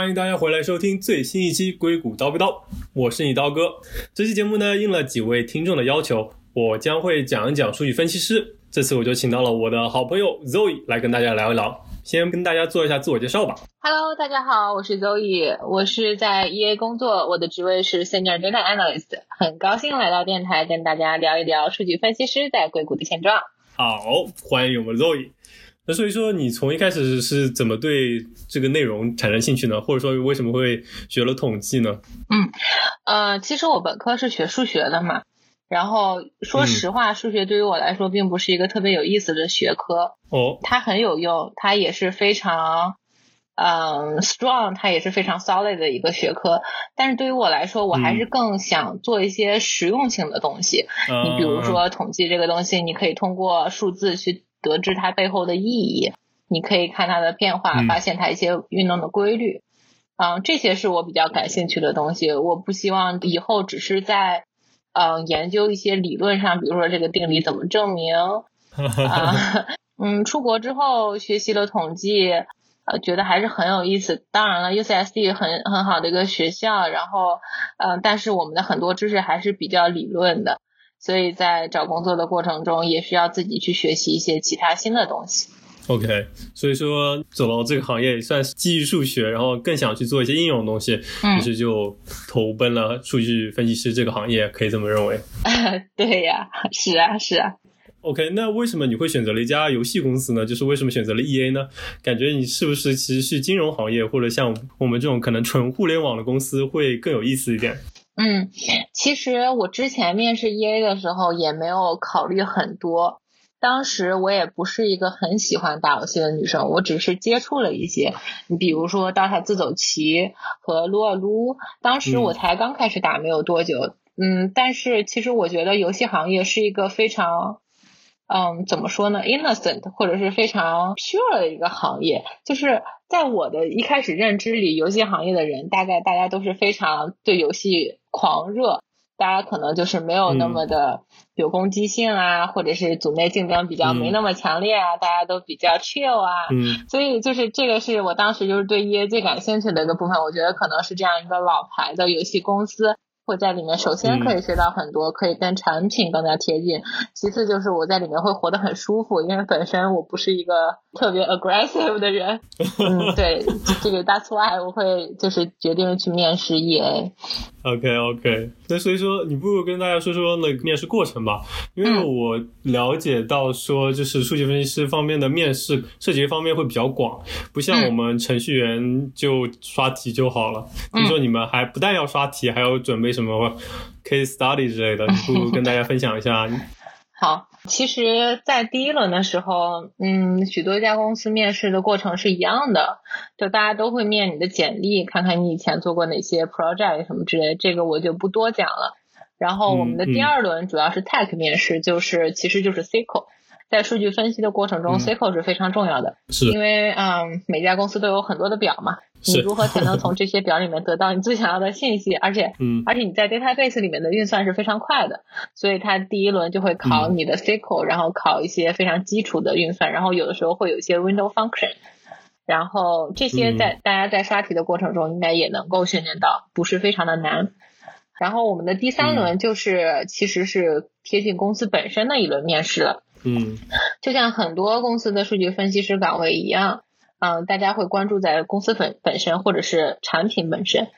哟，欢迎大家回来收听最新一期《硅谷叨不叨》，我是你刀哥。这期节目呢，应了几位听众的要求，我将会讲一讲数据分析师。这次我就请到了我的好朋友 Zoe 来跟大家聊一聊。先跟大家做一下自我介绍吧。Hello，大家好，我是 Zoe，我是在 EA 工作，我的职位是 Senior Data Analyst，很高兴来到电台跟大家聊一聊数据分析师在硅谷的现状。好，欢迎我们 Zoe。那所以说，你从一开始是怎么对这个内容产生兴趣呢？或者说，为什么会学了统计呢？嗯，呃，其实我本科是学数学的嘛，然后说实话，数学对于我来说并不是一个特别有意思的学科。哦，它很有用，它也是非常，嗯，strong，它也是非常 solid 的一个学科。但是对于我来说，我还是更想做一些实用性的东西。你比如说统计这个东西，你可以通过数字去。得知它背后的意义，你可以看它的变化，发现它一些运动的规律，嗯，这些是我比较感兴趣的东西。我不希望以后只是在，嗯，研究一些理论上，比如说这个定理怎么证明，啊，嗯，出国之后学习了统计，呃，觉得还是很有意思。当然了，UCSD 很很好的一个学校，然后，嗯，但是我们的很多知识还是比较理论的。所以在找工作的过程中，也需要自己去学习一些其他新的东西。OK，所以说走到这个行业也算是基于数学，然后更想去做一些应用的东西，于是就投奔了数据分析师这个行业，可以这么认为？对呀，是啊，是啊。OK，那为什么你会选择了一家游戏公司呢？就是为什么选择了 EA 呢？感觉你是不是其实是金融行业，或者像我们这种可能纯互联网的公司会更有意思一点？嗯，其实我之前面试 EA 的时候也没有考虑很多，当时我也不是一个很喜欢打游戏的女生，我只是接触了一些，你比如说《刀塔自走棋》和《撸啊撸》，当时我才刚开始打没有多久，嗯，但是其实我觉得游戏行业是一个非常。嗯，怎么说呢？innocent 或者是非常 pure 的一个行业，就是在我的一开始认知里，游戏行业的人大概大家都是非常对游戏狂热，大家可能就是没有那么的有攻击性啊，或者是组内竞争比较没那么强烈啊，大家都比较 chill 啊。嗯。所以就是这个是我当时就是对 EA 最感兴趣的一个部分，我觉得可能是这样一个老牌的游戏公司。会在里面，首先可以学到很多，可以跟产品更加贴近。其次就是我在里面会活得很舒服，因为本身我不是一个特别 aggressive 的人。嗯，对，这个 that's why 我会就是决定去面试 EA。OK OK，那所以说你不如跟大家说说那个面试过程吧，因为我了解到说就是数据分析师方面的面试涉及方面会比较广，不像我们程序员就刷题就好了。听说你们还不但要刷题，还要准备什么 case study 之类的，你不如跟大家分享一下。好，其实，在第一轮的时候，嗯，许多家公司面试的过程是一样的，就大家都会面你的简历，看看你以前做过哪些 project 什么之类，这个我就不多讲了。然后我们的第二轮主要是 tech 面试，就是其实就是 SQL。在数据分析的过程中，SQL 是非常重要的，是因为嗯，每家公司都有很多的表嘛，你如何才能从 这些表里面得到你最想要的信息？而且，嗯，而且你在 database 里面的运算是非常快的，所以它第一轮就会考你的 SQL，然后考一些非常基础的运算，然后有的时候会有一些 window function，然后这些在大家在刷题的过程中应该也能够训练到，不是非常的难。然后我们的第三轮就是其实是贴近公司本身的一轮面试了。嗯，就像很多公司的数据分析师岗位一样，嗯，大家会关注在公司本本身或者是产品本身。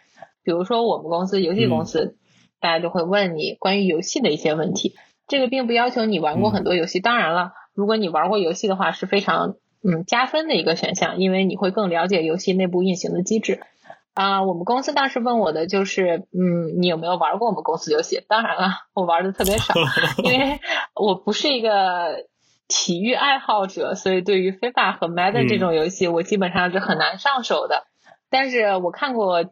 比如说我们公司游戏公司，大家就会问你关于游戏的一些问题。这个并不要求你玩过很多游戏，当然了，如果你玩过游戏的话，是非常嗯加分的一个选项，因为你会更了解游戏内部运行的机制。啊，我们公司当时问我的就是，嗯，你有没有玩过我们公司游戏？当然了，我玩的特别少，因为我不是一个体育爱好者，所以对于 FIFA 和 Madden 这种游戏，我基本上是很难上手的。但是我看过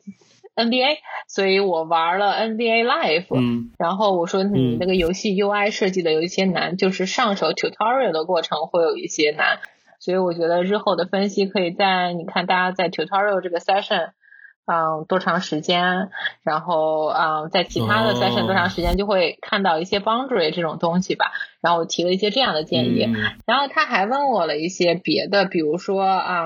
NBA，所以我玩了 NBA Live。嗯。然后我说你那个游戏 UI 设计的有一些难，就是上手 tutorial 的过程会有一些难，所以我觉得日后的分析可以在你看大家在 tutorial 这个 session。嗯多长时间，然后嗯在其他的 session 多长时间，就会看到一些 boundary 这种东西吧。然后我提了一些这样的建议，然后他还问我了一些别的，比如说啊，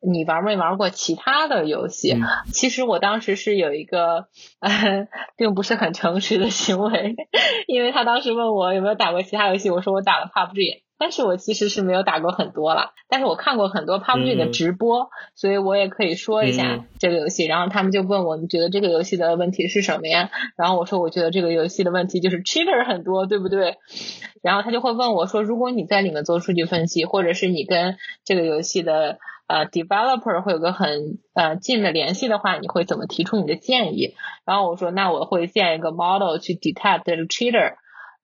你玩没玩过其他的游戏？其实我当时是有一个 并不是很诚实的行为，因为他当时问我有没有打过其他游戏，我说我打了 PUBG。但是我其实是没有打过很多了，但是我看过很多 PUBG 的直播，所以我也可以说一下这个游戏。然后他们就问我，你觉得这个游戏的问题是什么呀？然后我说，我觉得这个游戏的问题就是 cheater 很多，对不对？然后他就会问我说，如果你在里面做数据分析，或者是你跟这个游戏的呃 developer 会有个很呃近的联系的话，你会怎么提出你的建议？然后我说，那我会建一个 model 去 detect 这个 cheater。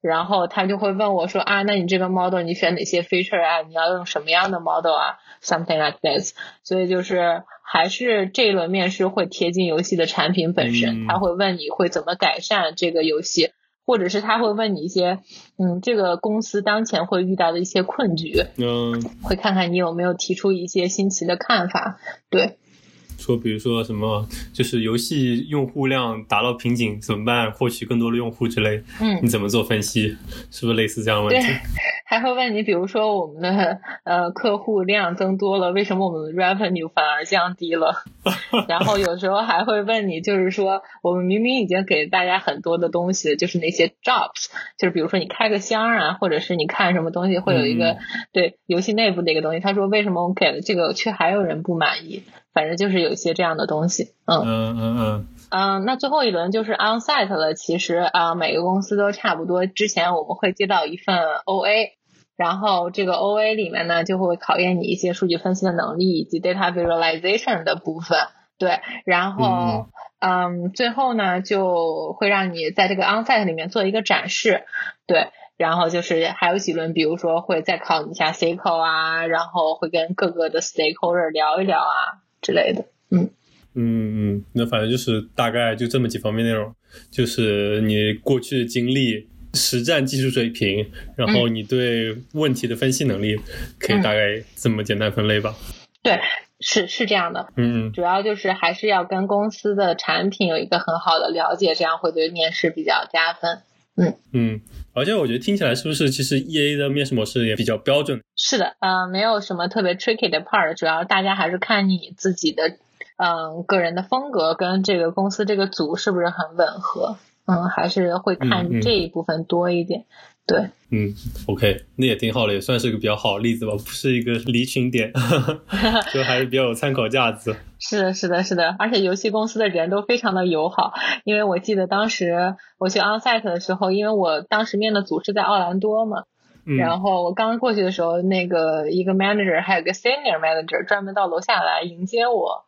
然后他就会问我说啊，那你这个 model 你选哪些 feature 啊？你要用什么样的 model 啊？Something like this。所以就是还是这一轮面试会贴近游戏的产品本身，他会问你会怎么改善这个游戏，或者是他会问你一些嗯，这个公司当前会遇到的一些困局，嗯，会看看你有没有提出一些新奇的看法，对。说，比如说什么，就是游戏用户量达到瓶颈怎么办？获取更多的用户之类，嗯，你怎么做分析？是不是类似这样的问题？对，还会问你，比如说我们的呃客户量增多了，为什么我们的 revenue 反而降低了？然后有时候还会问你，就是说我们明明已经给大家很多的东西，就是那些 jobs，就是比如说你开个箱啊，或者是你看什么东西会有一个对游戏内部的一个东西，他说为什么我给了这个却还有人不满意？反正就是有一些这样的东西，嗯嗯嗯嗯嗯，那最后一轮就是 onsite 了。其实啊，每个公司都差不多。之前我们会接到一份 OA，然后这个 OA 里面呢就会考验你一些数据分析的能力以及 data visualization 的部分。对，然后嗯，最后呢就会让你在这个 onsite 里面做一个展示。对，然后就是还有几轮，比如说会再考你一下 SQL 啊，然后会跟各个的 stakeholder 聊一聊啊。之类的，嗯嗯嗯，那反正就是大概就这么几方面内容，就是你过去的经历、实战技术水平，然后你对问题的分析能力，可以大概这么简单分类吧？对，是是这样的，嗯，主要就是还是要跟公司的产品有一个很好的了解，这样会对面试比较加分。嗯嗯，而且我觉得听起来是不是其实 E A 的面试模式也比较标准？是的，嗯，没有什么特别 tricky 的 part，主要大家还是看你自己的，嗯，个人的风格跟这个公司这个组是不是很吻合，嗯，还是会看这一部分多一点。对，嗯，OK，那也挺好的，也算是一个比较好的例子吧，不是一个离群点，就还是比较有参考价值。是的，是的，是的，而且游戏公司的人都非常的友好，因为我记得当时我去 onsite 的时候，因为我当时面的组是在奥兰多嘛。然后我刚过去的时候，那个一个 manager 还有个 senior manager 专门到楼下来迎接我，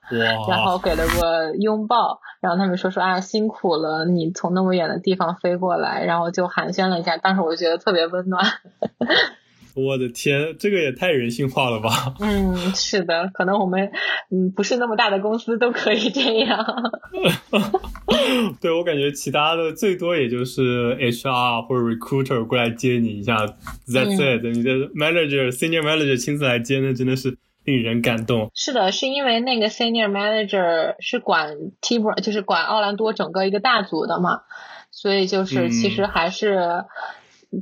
然后给了个拥抱，然后他们说说啊辛苦了，你从那么远的地方飞过来，然后就寒暄了一下，当时我就觉得特别温暖。我的天，这个也太人性化了吧！嗯，是的，可能我们嗯不是那么大的公司都可以这样。对我感觉其他的最多也就是 HR 或者 recruiter 过来接你一下，That's it。你的 manager senior manager 亲自来接，那真的是令人感动。是的，是因为那个 senior manager 是管 team 就是管奥兰多整个一个大组的嘛，所以就是其实还是。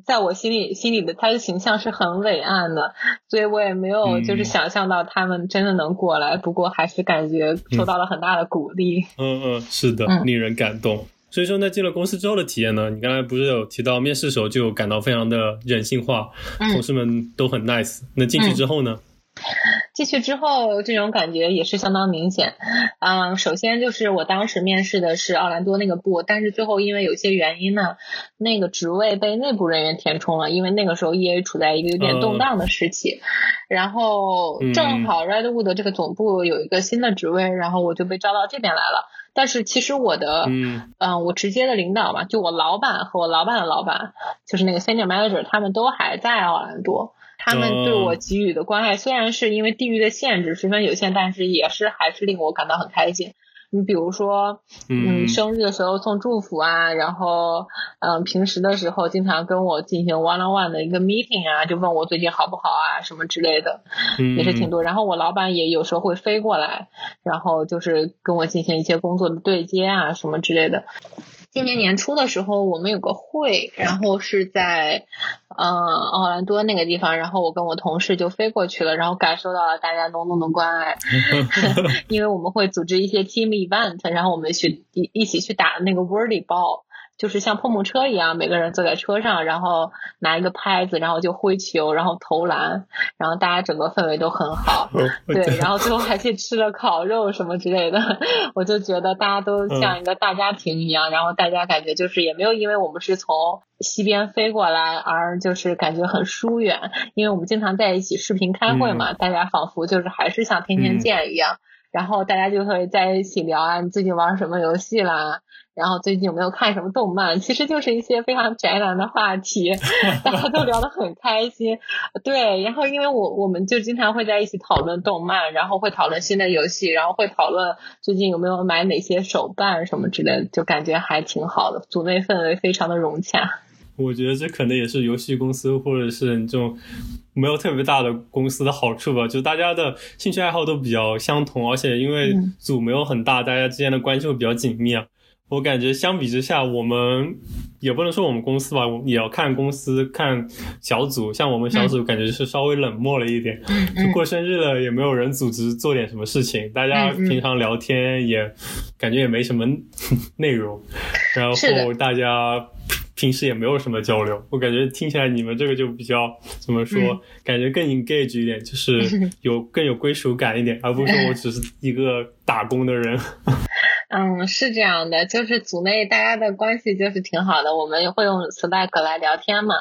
在我心里，心里的他的形象是很伟岸的，所以我也没有就是想象到他们真的能过来。不过还是感觉受到了很大的鼓励。嗯嗯，是的，令人感动。所以说，那进了公司之后的体验呢？你刚才不是有提到面试时候就感到非常的人性化，同事们都很 nice。那进去之后呢？进去之后，这种感觉也是相当明显。嗯，首先就是我当时面试的是奥兰多那个部，但是最后因为有些原因呢，那个职位被内部人员填充了。因为那个时候 EA 处在一个有点动荡的时期，然后正好 Redwood 这个总部有一个新的职位，然后我就被招到这边来了。但是其实我的，嗯，我直接的领导嘛，就我老板和我老板的老板，就是那个 Senior Manager，他们都还在奥兰多。他们对我给予的关爱，虽然是因为地域的限制十分有限，但是也是还是令我感到很开心。你比如说，嗯，生日的时候送祝福啊，然后，嗯，平时的时候经常跟我进行 one on one 的一个 meeting 啊，就问我最近好不好啊，什么之类的，也是挺多。然后我老板也有时候会飞过来，然后就是跟我进行一些工作的对接啊，什么之类的。今年年初的时候，我们有个会，然后是在，嗯，奥兰多那个地方，然后我跟我同事就飞过去了，然后感受到了大家浓浓的关爱，因为我们会组织一些 team event，然后我们去一一起去打那个 Wordy Ball。就是像碰碰车一样，每个人坐在车上，然后拿一个拍子，然后就挥球，然后投篮，然后大家整个氛围都很好。对，然后最后还去吃了烤肉什么之类的，我就觉得大家都像一个大家庭一样，然后大家感觉就是也没有因为我们是从西边飞过来而就是感觉很疏远，因为我们经常在一起视频开会嘛，大家仿佛就是还是像天天见一样，然后大家就会在一起聊啊，你最近玩什么游戏啦？然后最近有没有看什么动漫？其实就是一些非常宅男的话题，大家都聊得很开心。对，然后因为我我们就经常会在一起讨论动漫，然后会讨论新的游戏，然后会讨论最近有没有买哪些手办什么之类的，就感觉还挺好的，组内氛围非常的融洽。我觉得这可能也是游戏公司或者是这种没有特别大的公司的好处吧，就大家的兴趣爱好都比较相同，而且因为组没有很大，大家之间的关系会比较紧密啊。我感觉相比之下，我们也不能说我们公司吧，也要看公司看小组。像我们小组感觉是稍微冷漠了一点，就过生日了也没有人组织做点什么事情，大家平常聊天也感觉也没什么内容，然后大家平时也没有什么交流。我感觉听起来你们这个就比较怎么说，感觉更 engage 一点，就是有 更有归属感一点，而不是说我只是一个打工的人。嗯，是这样的，就是组内大家的关系就是挺好的，我们会用 Slack 来聊天嘛，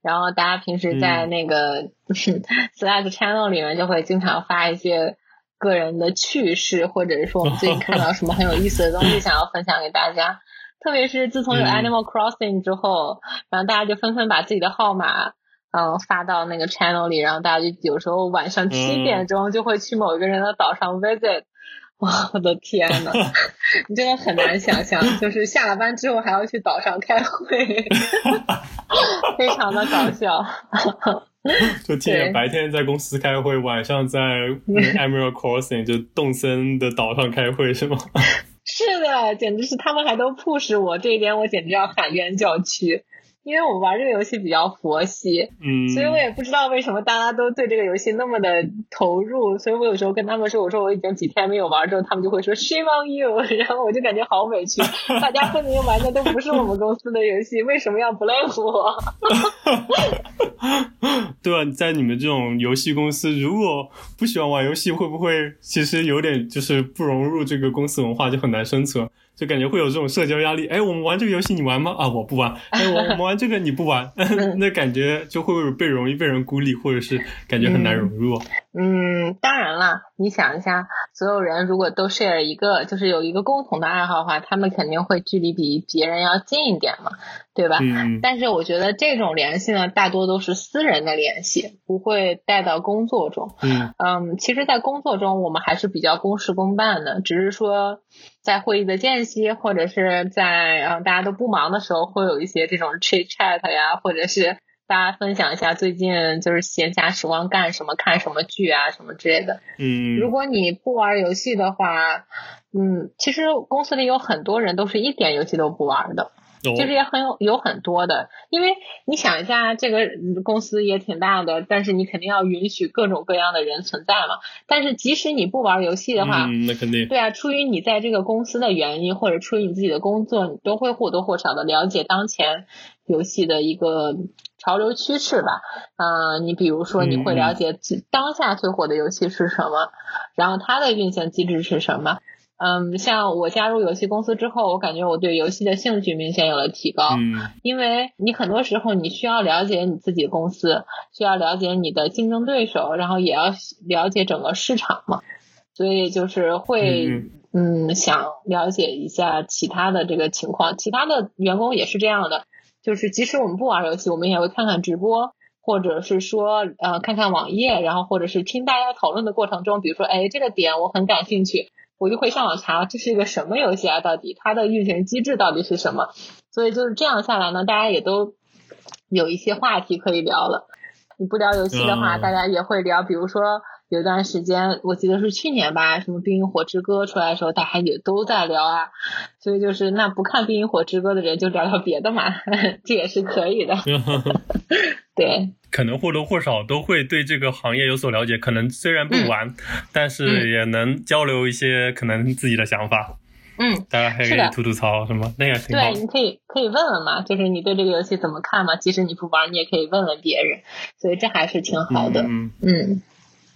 然后大家平时在那个 Slack channel 里面就会经常发一些个人的趣事，或者是说我们最近看到什么很有意思的东西想要分享给大家。特别是自从有 Animal Crossing 之后，然后大家就纷纷把自己的号码嗯发到那个 channel 里，然后大家就有时候晚上七点钟就会去某一个人的岛上 visit。哇，我的天呐，你真的很难想象，就是下了班之后还要去岛上开会，非常的搞笑。就天白天在公司开会，晚上在 Emerald Crossing 就动森的岛上开会是吗？是的，简直是他们还都 push 我，这一点我简直要喊冤叫屈。因为我玩这个游戏比较佛系，嗯，所以我也不知道为什么大家都对这个游戏那么的投入，所以我有时候跟他们说，我说我已经几天没有玩之后，他们就会说 shame on you，然后我就感觉好委屈，大家分明玩的都不是我们公司的游戏，为什么要 blame 我？对啊，在你们这种游戏公司，如果不喜欢玩游戏，会不会其实有点就是不融入这个公司文化，就很难生存？就感觉会有这种社交压力，哎，我们玩这个游戏你玩吗？啊，我不玩。哎，我 我们玩这个你不玩，那感觉就会被容易被人孤立，或者是感觉很难融入。嗯，当然了，你想一下，所有人如果都 share 一个，就是有一个共同的爱好的话，他们肯定会距离比别人要近一点嘛，对吧？嗯。但是我觉得这种联系呢，大多都是私人的联系，不会带到工作中。嗯。嗯，其实，在工作中我们还是比较公事公办的，只是说。在会议的间隙，或者是在嗯大家都不忙的时候，会有一些这种 chit chat 呀，或者是大家分享一下最近就是闲暇时光干什么、看什么剧啊什么之类的。嗯，如果你不玩游戏的话，嗯，其实公司里有很多人都是一点游戏都不玩的。其实也很有有很多的，因为你想一下，这个公司也挺大的，但是你肯定要允许各种各样的人存在嘛。但是即使你不玩游戏的话，那肯定对啊，出于你在这个公司的原因，或者出于你自己的工作，你都会或多或少的了解当前游戏的一个潮流趋势吧。嗯，你比如说你会了解当下最火的游戏是什么，然后它的运行机制是什么。嗯，像我加入游戏公司之后，我感觉我对游戏的兴趣明显有了提高。嗯，因为你很多时候你需要了解你自己公司，需要了解你的竞争对手，然后也要了解整个市场嘛。所以就是会嗯想了解一下其他的这个情况，其他的员工也是这样的，就是即使我们不玩游戏，我们也会看看直播。或者是说呃看看网页，然后或者是听大家讨论的过程中，比如说哎这个点我很感兴趣，我就会上网查这是一个什么游戏啊，到底它的运行机制到底是什么？所以就是这样下来呢，大家也都有一些话题可以聊了。你不聊游戏的话，大家也会聊，比如说。有段时间，我记得是去年吧，什么《冰与火之歌》出来的时候，大家也都在聊啊。所以就是那不看《冰与火之歌》的人就聊聊别的嘛，这也是可以的。对，可能或多或少都会对这个行业有所了解，可能虽然不玩，但是也能交流一些可能自己的想法。嗯，大家还可以吐吐槽什么，那也挺好。对，你可以可以问问嘛，就是你对这个游戏怎么看嘛？即使你不玩，你也可以问问别人，所以这还是挺好的。嗯嗯。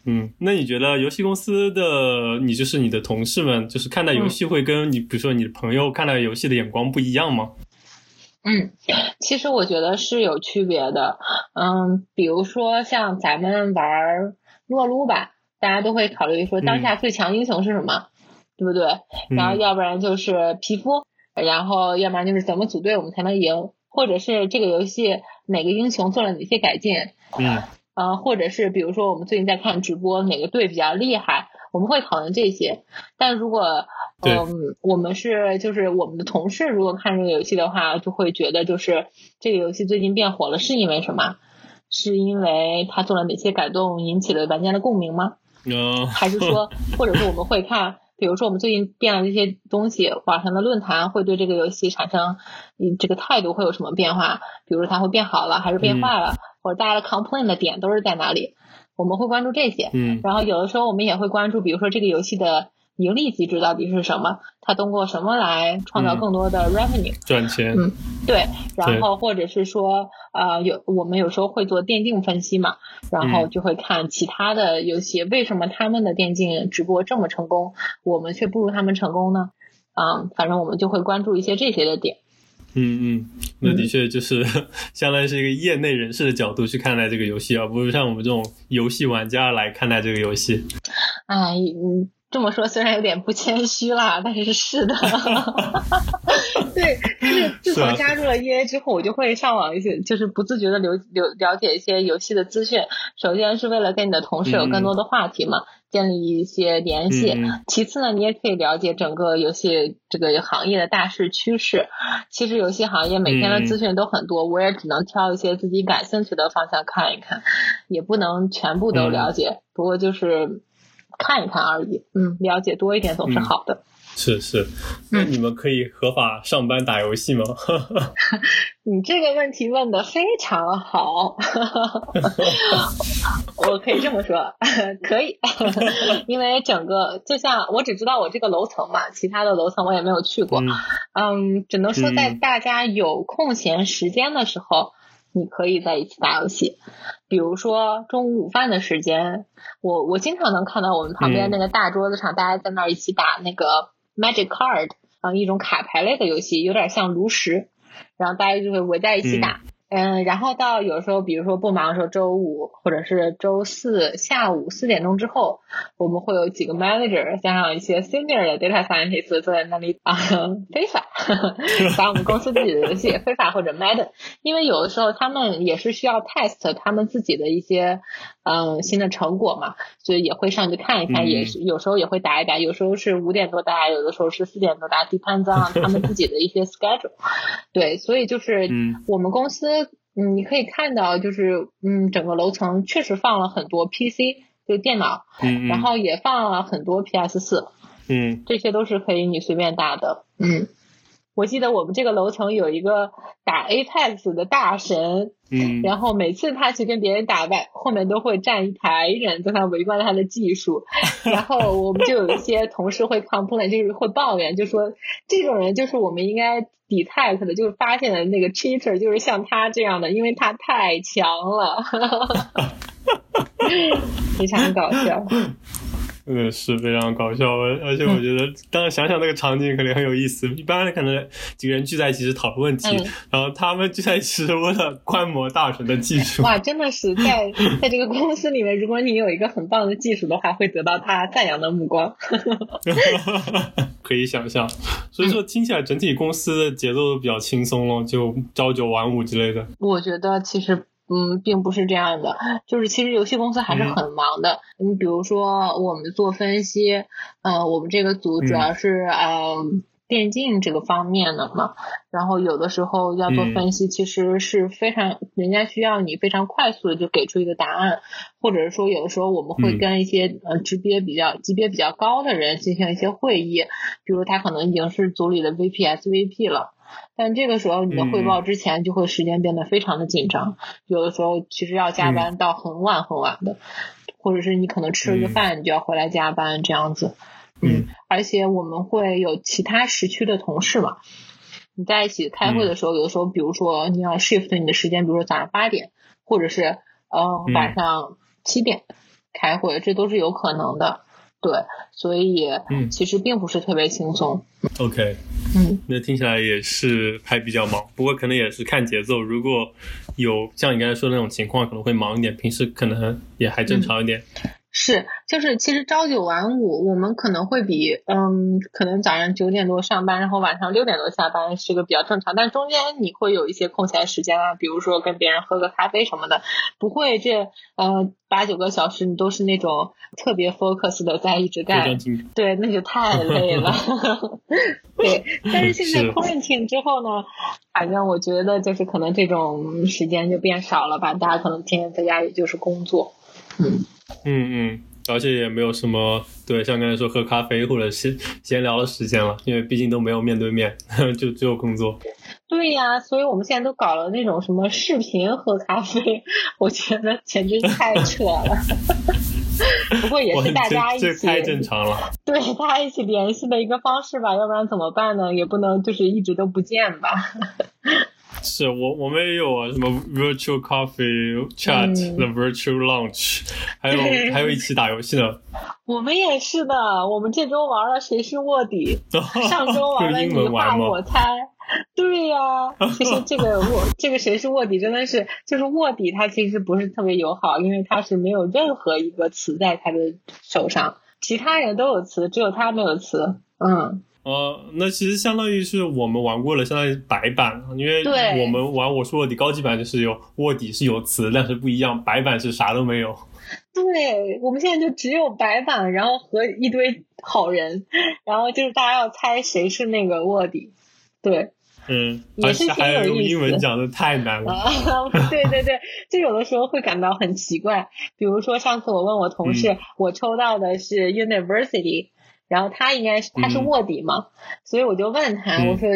嗯，那你觉得游戏公司的你就是你的同事们，就是看待游戏会跟你，比如说你的朋友看待游戏的眼光不一样吗？嗯，其实我觉得是有区别的。嗯，比如说像咱们玩撸啊撸吧，大家都会考虑说当下最强英雄是什么，对不对？然后要不然就是皮肤，然后要不然就是怎么组队我们才能赢，或者是这个游戏哪个英雄做了哪些改进。嗯。呃，或者是比如说我们最近在看直播，哪个队比较厉害，我们会讨论这些。但如果嗯，我们是就是我们的同事，如果看这个游戏的话，就会觉得就是这个游戏最近变火了，是因为什么？是因为它做了哪些改动引起了玩家的共鸣吗？还是说，或者说我们会看，比如说我们最近变了这些东西，网上的论坛会对这个游戏产生嗯这个态度会有什么变化？比如它会变好了，还是变坏了？或者大家的 complain 的点都是在哪里？我们会关注这些，嗯，然后有的时候我们也会关注，比如说这个游戏的盈利机制到底是什么？它通过什么来创造更多的 revenue 赚钱？嗯，对，然后或者是说，呃，有我们有时候会做电竞分析嘛，然后就会看其他的游戏为什么他们的电竞直播这么成功，我们却不如他们成功呢？啊，反正我们就会关注一些这些的点。嗯嗯，那的确就是 相当于是一个业内人士的角度去看待这个游戏，而不是像我们这种游戏玩家来看待这个游戏。哎，嗯。这么说虽然有点不谦虚啦，但是是的。对，就是自从加入了 EA 之后，我就会上网一些，就是不自觉的留留了解一些游戏的资讯。首先是为了跟你的同事有更多的话题嘛，建立一些联系。其次呢，你也可以了解整个游戏这个行业的大势趋势。其实游戏行业每天的资讯都很多，我也只能挑一些自己感兴趣的方向看一看，也不能全部都了解。不过就是。看一看而已，嗯，了解多一点总是好的。是是，那你们可以合法上班打游戏吗？你这个问题问的非常好，我可以这么说，可以，因为整个就像我只知道我这个楼层嘛，其他的楼层我也没有去过，嗯，只能说在大家有空闲时间的时候。你可以在一起打游戏，比如说中午午饭的时间，我我经常能看到我们旁边那个大桌子上，大家在那儿一起打那个 Magic Card，啊，一种卡牌类的游戏，有点像炉石，然后大家就会围在一起打。嗯，然后到有时候，比如说不忙的时候，周五或者是周四下午四点钟之后，我们会有几个 manager 加上一些 senior 的 data scientists 坐在那里啊，非法 打我们公司自己的游戏，非法或者 Madden，因为有的时候他们也是需要 test 他们自己的一些嗯新的成果嘛，所以也会上去看一看，也是有时候也会打一打，有时候是五点多打，有的时候是四点多打，depends on 他们自己的一些 schedule。对，所以就是我们公司。嗯，你可以看到，就是嗯，整个楼层确实放了很多 PC，就电脑，嗯，然后也放了很多 PS 四，嗯，这些都是可以你随便打的，嗯。我记得我们这个楼层有一个打 Apex 的大神，嗯，然后每次他去跟别人打败，后面都会站一排人在那围观他的技术，然后我们就有一些同事会 complain，就是会抱怨，就说这种人就是我们应该 detect 的，就是发现的那个 cheater，就是像他这样的，因为他太强了，非常搞笑。嗯，是非常搞笑，而且我觉得，当然想想那个场景肯定很有意思。一般可能几个人聚在一起是讨论问题，然后他们聚在一起是为了观摩大神的技术。哇，真的是在在这个公司里面，如果你有一个很棒的技术的话，会得到他赞扬的目光。可以想象，所以说听起来整体公司的节奏都比较轻松咯，就朝九晚五之类的。我觉得其实。嗯，并不是这样的，就是其实游戏公司还是很忙的。你比如说，我们做分析，呃，我们这个组主要是呃电竞这个方面的嘛，然后有的时候要做分析，其实是非常人家需要你非常快速的就给出一个答案，或者是说有的时候我们会跟一些呃级别比较级别比较高的人进行一些会议，比如他可能已经是组里的 VP、SVP 了。但这个时候你的汇报之前就会时间变得非常的紧张，有的时候其实要加班到很晚很晚的，或者是你可能吃了个饭你就要回来加班这样子，嗯，而且我们会有其他时区的同事嘛，你在一起开会的时候，有的时候比如说你要 shift 你的时间，比如说早上八点，或者是呃晚上七点开会，这都是有可能的。对，所以其实并不是特别轻松。OK，嗯，那听起来也是还比较忙，不过可能也是看节奏。如果有像你刚才说的那种情况，可能会忙一点，平时可能也还正常一点。是，就是其实朝九晚五，我们可能会比，嗯，可能早上九点多上班，然后晚上六点多下班是个比较正常，但中间你会有一些空闲时间啊，比如说跟别人喝个咖啡什么的，不会这呃八九个小时你都是那种特别 focus 的在一直干，对，那就太累了。对，但是现在 quarantine 之后呢，反正我觉得就是可能这种时间就变少了吧，大家可能天天在家也就是工作，嗯。嗯嗯，而且也没有什么对，像刚才说喝咖啡或者闲闲聊的时间了，因为毕竟都没有面对面，就只有工作。对呀，所以我们现在都搞了那种什么视频喝咖啡，我觉得简直太扯了。不过也是大家一起，太正常了。对，大家一起联系的一个方式吧，要不然怎么办呢？也不能就是一直都不见吧。是我我们也有啊，什么 virtual coffee chat，the virtual lunch，还有 还有一起打游戏的。我们也是的，我们这周玩了谁是卧底，上周玩了你画我猜。对呀，其实这个卧这个谁是卧底真的是就是卧底，他其实不是特别友好，因为他是没有任何一个词在他的手上，其他人都有词，只有他没有词。嗯。呃，那其实相当于是我们玩过了，相当于白板，因为我们玩我说卧底高级版就是有卧底是有词，但是不一样，白板是啥都没有。对，我们现在就只有白板，然后和一堆好人，然后就是大家要猜谁是那个卧底。对，嗯，也是挺有意思。英文讲的太难了。对对对，就有的时候会感到很奇怪，比如说上次我问我同事，我抽到的是 University。然后他应该是他是卧底嘛，所以我就问他，我说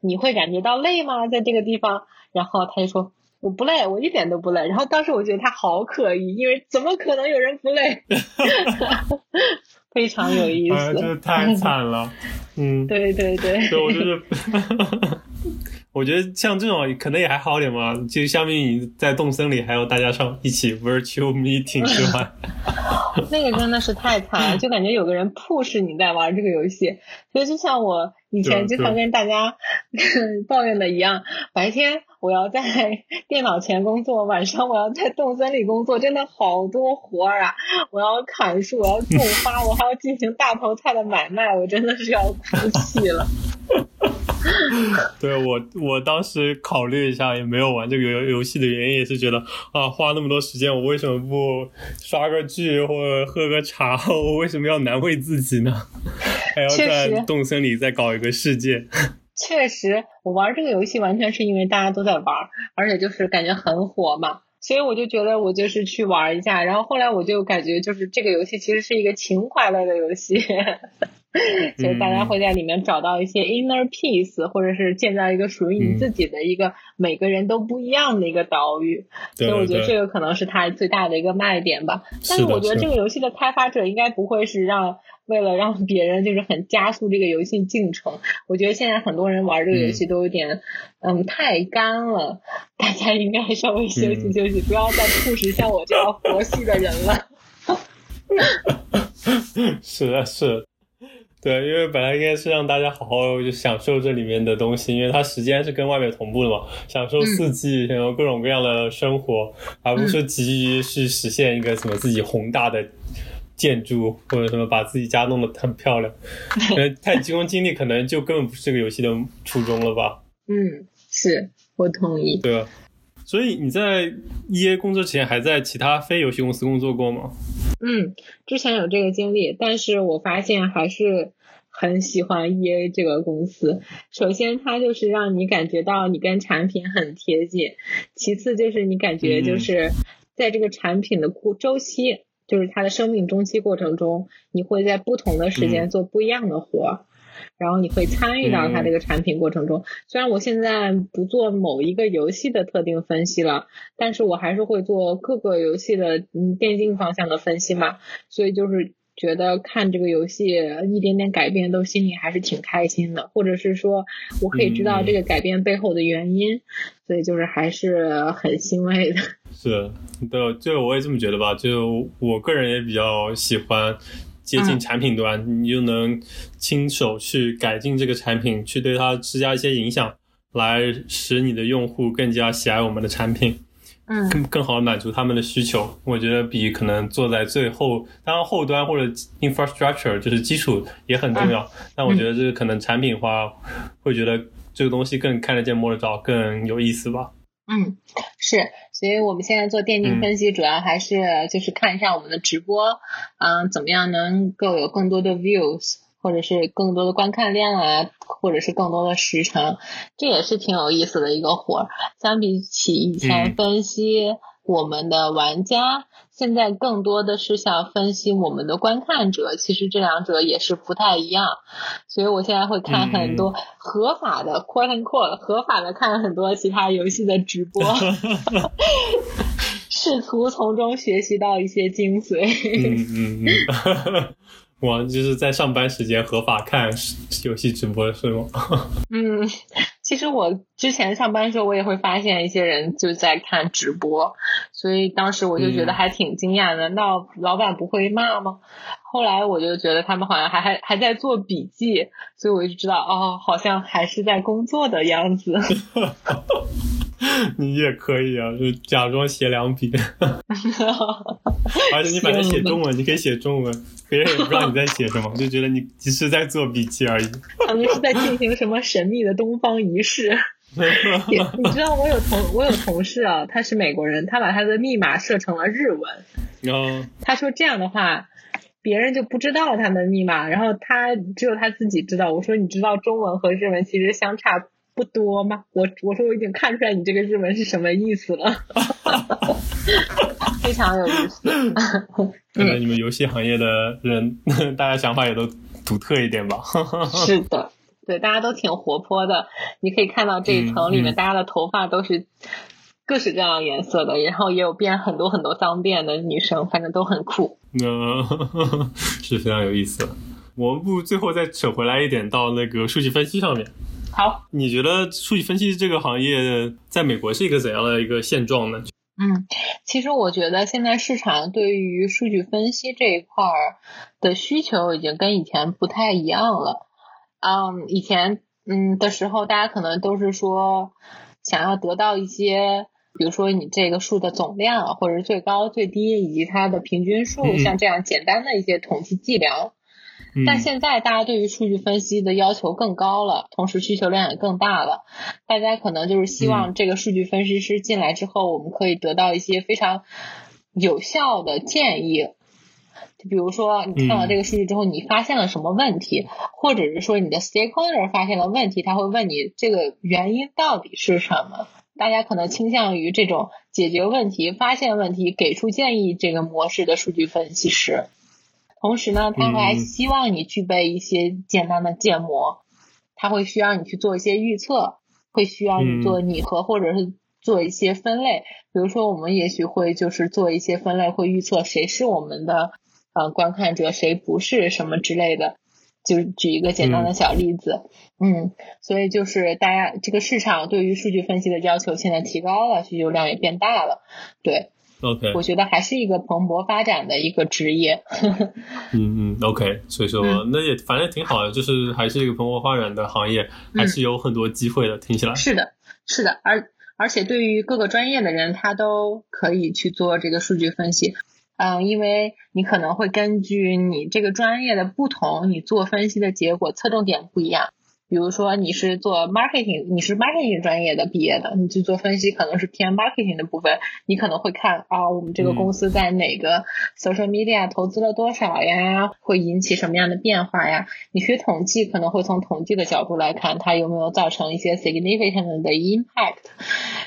你会感觉到累吗？在这个地方？然后他就说我不累，我一点都不累。然后当时我觉得他好可疑，因为怎么可能有人不累？非常有意思，这太惨了。嗯，对对对，所以我就是。我觉得像这种可能也还好点嘛，就相比你在动森里还有大家上一起 virtual meeting 之外，那个真的是太惨了，就感觉有个人 push 你在玩这个游戏，所以就像我以前经常跟大家 抱怨的一样，白天我要在电脑前工作，晚上我要在动森里工作，真的好多活儿啊！我要砍树，我要种花，我还要进行大头菜的买卖，我真的是要哭泣了。对我，我当时考虑一下，也没有玩这个游游戏的原因，也是觉得啊，花那么多时间，我为什么不刷个剧或者喝个茶？我为什么要难为自己呢？还要在动森里再搞一个世界？确实，我玩这个游戏完全是因为大家都在玩，而且就是感觉很火嘛，所以我就觉得我就是去玩一下。然后后来我就感觉，就是这个游戏其实是一个情怀类的游戏。所以大家会在里面找到一些 inner peace，或者是建造一个属于你自己的一个每个人都不一样的一个岛屿。所以我觉得这个可能是它最大的一个卖点吧。但是我觉得这个游戏的开发者应该不会是让为了让别人就是很加速这个游戏进程。我觉得现在很多人玩这个游戏都有点嗯太干了，大家应该稍微休息休息，不要再 push 像我这样佛系的人了。是的，是。对，因为本来应该是让大家好好就享受这里面的东西，因为它时间是跟外面同步的嘛，享受四季，享受各种各样的生活，而不是急于去实现一个什么自己宏大的建筑或者什么把自己家弄得很漂亮。呃，太急功近利，可能就根本不是这个游戏的初衷了吧？嗯，是我同意。对。所以你在 E A 工作前还在其他非游戏公司工作过吗？嗯，之前有这个经历，但是我发现还是很喜欢 E A 这个公司。首先，它就是让你感觉到你跟产品很贴近；其次，就是你感觉就是在这个产品的过周期，就是它的生命周期过程中，你会在不同的时间做不一样的活儿。然后你会参与到它这个产品过程中。虽然我现在不做某一个游戏的特定分析了，但是我还是会做各个游戏的嗯电竞方向的分析嘛。所以就是觉得看这个游戏一点点改变，都心里还是挺开心的。或者是说我可以知道这个改变背后的原因，所以就是还是很欣慰的。是，对，就我也这么觉得吧。就我个人也比较喜欢。接近产品端，你就能亲手去改进这个产品，去对它施加一些影响，来使你的用户更加喜爱我们的产品，嗯，更更好的满足他们的需求。我觉得比可能坐在最后，当然后端或者 infrastructure 就是基础也很重要，但我觉得这个可能产品化会觉得这个东西更看得见摸得着，更有意思吧。嗯，是。所以我们现在做电竞分析，主要还是就是看一下我们的直播，嗯，怎么样能够有更多的 views，或者是更多的观看量啊，或者是更多的时长，这也是挺有意思的一个活儿。相比起以前分析我们的玩家。现在更多的是想分析我们的观看者，其实这两者也是不太一样，所以我现在会看很多合法的 quote unquote 合法的看很多其他游戏的直播，试图从中学习到一些精髓。嗯嗯嗯。我就是在上班时间合法看游戏直播是吗？嗯，其实我之前上班的时候，我也会发现一些人就在看直播，所以当时我就觉得还挺惊讶的。那老板不会骂吗？后来我就觉得他们好像还还还在做笔记，所以我就知道哦，好像还是在工作的样子。你也可以啊，就假装写两笔，而且你反正写中文，你可以写中文，别人也不知道你在写什么，就觉得你只是在做笔记而已。他们是在进行什么神秘的东方仪式？你知道我有同我有同事啊，他是美国人，他把他的密码设成了日文，然后他说这样的话，别人就不知道他的密码，然后他只有他自己知道。我说你知道中文和日文其实相差。不多吗？我我说我已经看出来你这个日文是什么意思了，非常有意思。可能你们游戏行业的人，大家想法也都独特一点吧。是的，对，大家都挺活泼的。你可以看到这一层里面，大家的头发都是各式各样颜色的，然后也有变很多很多脏辫的女生，反正都很酷。那 是非常有意思。我们不最后再扯回来一点到那个数据分析上面。好，你觉得数据分析这个行业在美国是一个怎样的一个现状呢？嗯，其实我觉得现在市场对于数据分析这一块儿的需求已经跟以前不太一样了。嗯，以前嗯的时候，大家可能都是说想要得到一些，比如说你这个数的总量，或者是最高、最低以及它的平均数，像这样简单的一些统计计量。但现在大家对于数据分析的要求更高了，同时需求量也更大了。大家可能就是希望这个数据分析师进来之后，我们可以得到一些非常有效的建议。就比如说，你看到这个数据之后，你发现了什么问题，或者是说你的 stakeholder 发现了问题，他会问你这个原因到底是什么。大家可能倾向于这种解决问题、发现问题、给出建议这个模式的数据分析师。同时呢，他还希望你具备一些简单的建模，他会需要你去做一些预测，会需要你做拟合或者是做一些分类。比如说，我们也许会就是做一些分类，会预测谁是我们的呃观看者，谁不是什么之类的。就举一个简单的小例子，嗯，所以就是大家这个市场对于数据分析的要求现在提高了，需求量也变大了，对。OK，我觉得还是一个蓬勃发展的一个职业。嗯嗯，OK，所以说那也反正挺好的，就是还是一个蓬勃发展的行业，还是有很多机会的。听起来是的，是的，而而且对于各个专业的人，他都可以去做这个数据分析。嗯，因为你可能会根据你这个专业的不同，你做分析的结果侧重点不一样。比如说你是做 marketing，你是 marketing 专业的毕业的，你去做分析可能是偏 marketing 的部分，你可能会看啊，我们这个公司在哪个 social media 投资了多少呀，会引起什么样的变化呀？你学统计可能会从统计的角度来看，它有没有造成一些 significant 的 impact，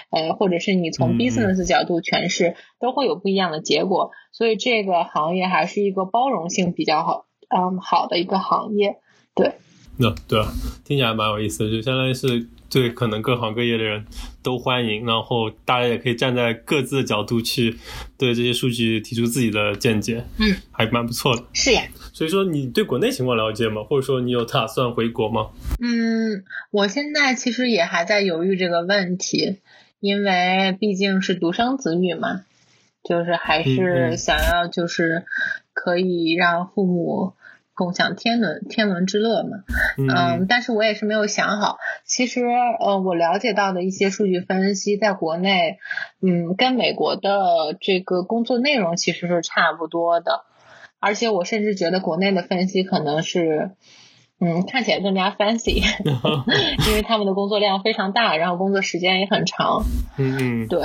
呃，或者是你从 business 角度诠释，都会有不一样的结果。所以这个行业还是一个包容性比较好，嗯，好的一个行业，对。那对啊，听起来蛮有意思的，就相当于是对可能各行各业的人都欢迎，然后大家也可以站在各自的角度去对这些数据提出自己的见解，嗯，还蛮不错的。是呀，所以说你对国内情况了解吗？或者说你有打算回国吗？嗯，我现在其实也还在犹豫这个问题，因为毕竟是独生子女嘛，就是还是想要就是可以让父母。共享天伦天伦之乐嘛，嗯，但是我也是没有想好。其实，呃，我了解到的一些数据分析，在国内，嗯，跟美国的这个工作内容其实是差不多的，而且我甚至觉得国内的分析可能是。嗯，看起来更加 fancy，因为他们的工作量非常大，然后工作时间也很长。嗯嗯，对，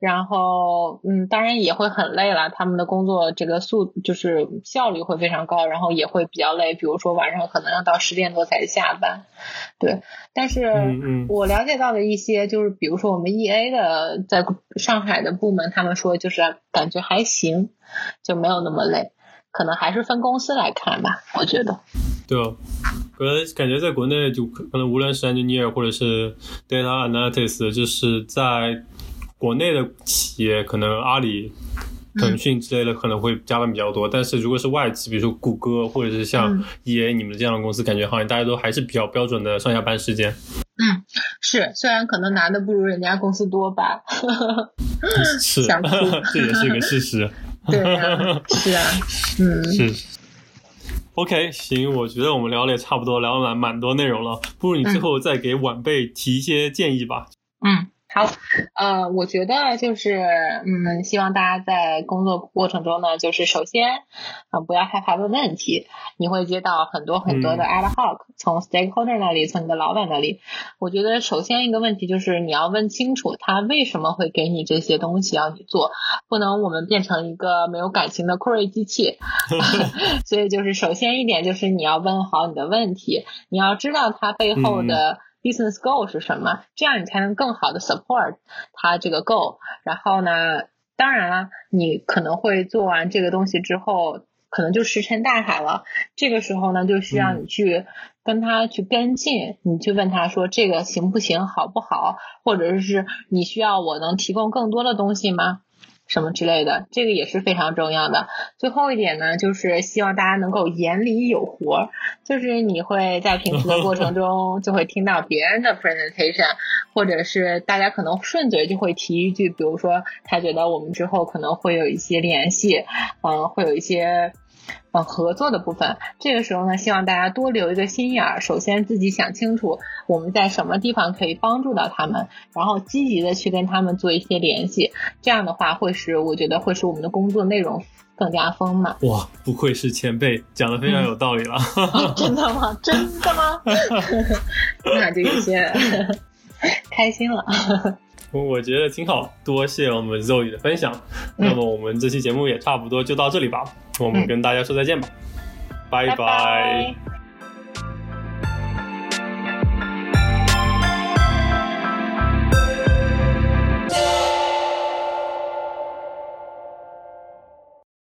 然后嗯，当然也会很累了。他们的工作这个速就是效率会非常高，然后也会比较累。比如说晚上可能要到十点多才下班。对，但是我了解到的一些就是，比如说我们 EA 的在上海的部门，他们说就是感觉还行，就没有那么累。可能还是分公司来看吧，我觉得。对哦，可能感觉在国内就可能无论是 engineer 或者是 data analyst，就是在国内的企业，可能阿里、腾讯之类的可能会加班比较多。但是如果是外企，比如说谷歌或者是像 EA 你们这样的公司，感觉好像大家都还是比较标准的上下班时间。嗯，是，虽然可能拿的不如人家公司多吧。是，这也是一个事实。对啊，是啊，嗯，是。OK，行，我觉得我们聊的也差不多，聊了蛮蛮多内容了，不如你最后再给晚辈提一些建议吧。嗯。好，呃，我觉得就是，嗯，希望大家在工作过程中呢，就是首先，啊，不要害怕问问题，你会接到很多很多的 ad hoc，从 stakeholder 那里，从你的老板那里。我觉得首先一个问题就是你要问清楚他为什么会给你这些东西要你做，不能我们变成一个没有感情的 query 机器。所以就是首先一点就是你要问好你的问题，你要知道他背后的。Business goal 是什么？这样你才能更好的 support 它这个 goal。然后呢，当然了，你可能会做完这个东西之后，可能就石沉大海了。这个时候呢，就需要你去跟他去跟进，你去问他说这个行不行，好不好，或者是你需要我能提供更多的东西吗？什么之类的，这个也是非常重要的。最后一点呢，就是希望大家能够眼里有活，就是你会在平时的过程中就会听到别人的 presentation，或者是大家可能顺嘴就会提一句，比如说他觉得我们之后可能会有一些联系，嗯，会有一些。呃，合作的部分，这个时候呢，希望大家多留一个心眼儿。首先自己想清楚我们在什么地方可以帮助到他们，然后积极的去跟他们做一些联系。这样的话，会使我觉得会使我们的工作内容更加丰满。哇，不愧是前辈，讲的非常有道理了。真的吗？真的吗？那就有些 开心了。我觉得挺好，多谢我们 Zoe 的分享。那么我们这期节目也差不多就到这里吧，我们跟大家说再见吧，拜拜。